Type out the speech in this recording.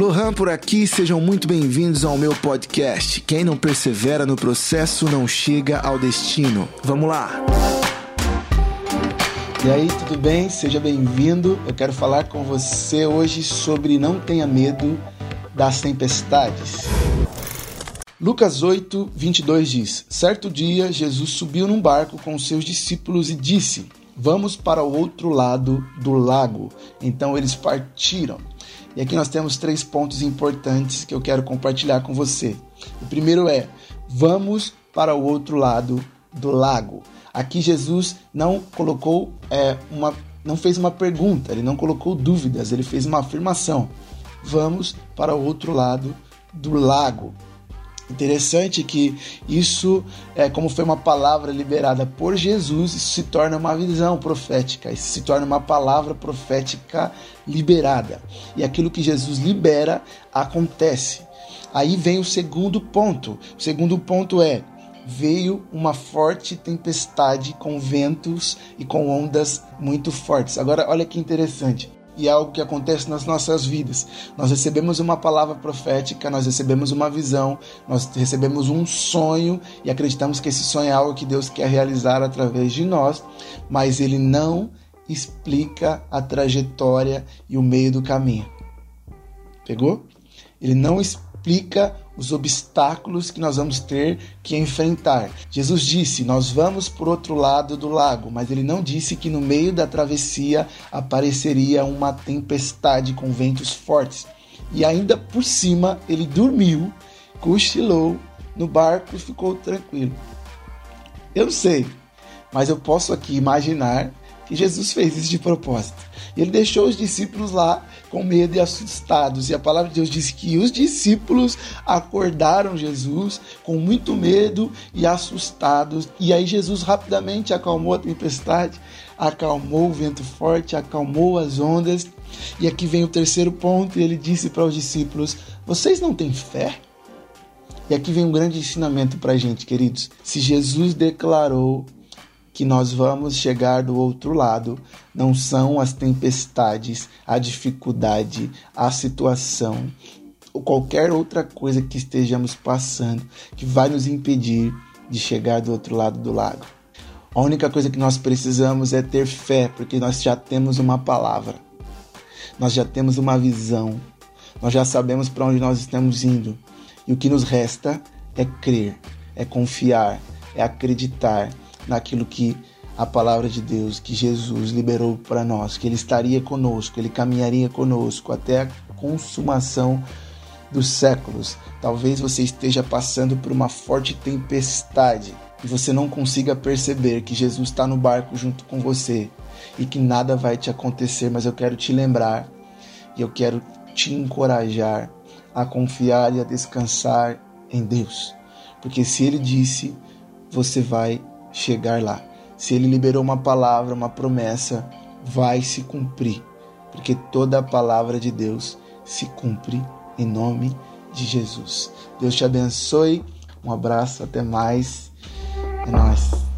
Lohan por aqui, sejam muito bem-vindos ao meu podcast. Quem não persevera no processo não chega ao destino. Vamos lá! E aí, tudo bem? Seja bem-vindo. Eu quero falar com você hoje sobre não tenha medo das tempestades. Lucas 8, 22 diz: Certo dia, Jesus subiu num barco com seus discípulos e disse: Vamos para o outro lado do lago. Então eles partiram. E aqui nós temos três pontos importantes que eu quero compartilhar com você. O primeiro é: vamos para o outro lado do lago. Aqui Jesus não colocou é, uma, não fez uma pergunta, ele não colocou dúvidas, ele fez uma afirmação. Vamos para o outro lado do lago. Interessante que isso, é, como foi uma palavra liberada por Jesus, isso se torna uma visão profética, isso se torna uma palavra profética liberada. E aquilo que Jesus libera acontece. Aí vem o segundo ponto. O segundo ponto é: veio uma forte tempestade com ventos e com ondas muito fortes. Agora, olha que interessante e é algo que acontece nas nossas vidas. Nós recebemos uma palavra profética, nós recebemos uma visão, nós recebemos um sonho e acreditamos que esse sonho é algo que Deus quer realizar através de nós, mas ele não explica a trajetória e o meio do caminho. Pegou? Ele não explica os obstáculos que nós vamos ter que enfrentar. Jesus disse: Nós vamos por outro lado do lago, mas ele não disse que no meio da travessia apareceria uma tempestade com ventos fortes. E ainda por cima, ele dormiu, cochilou no barco e ficou tranquilo. Eu não sei, mas eu posso aqui imaginar que Jesus fez isso de propósito. Ele deixou os discípulos lá com medo e assustados. E a palavra de Deus diz que os discípulos acordaram Jesus com muito medo e assustados. E aí Jesus rapidamente acalmou a tempestade, acalmou o vento forte, acalmou as ondas. E aqui vem o terceiro ponto, e ele disse para os discípulos: Vocês não têm fé? E aqui vem um grande ensinamento para a gente, queridos. Se Jesus declarou que nós vamos chegar do outro lado não são as tempestades, a dificuldade, a situação ou qualquer outra coisa que estejamos passando que vai nos impedir de chegar do outro lado do lago. A única coisa que nós precisamos é ter fé, porque nós já temos uma palavra, nós já temos uma visão, nós já sabemos para onde nós estamos indo. E o que nos resta é crer, é confiar, é acreditar naquilo que a palavra de Deus, que Jesus liberou para nós, que Ele estaria conosco, Ele caminharia conosco até a consumação dos séculos. Talvez você esteja passando por uma forte tempestade e você não consiga perceber que Jesus está no barco junto com você e que nada vai te acontecer, mas eu quero te lembrar e eu quero te encorajar a confiar e a descansar em Deus, porque se Ele disse, você vai chegar lá. Se ele liberou uma palavra, uma promessa, vai se cumprir, porque toda a palavra de Deus se cumpre em nome de Jesus. Deus te abençoe. Um abraço, até mais. É nóis.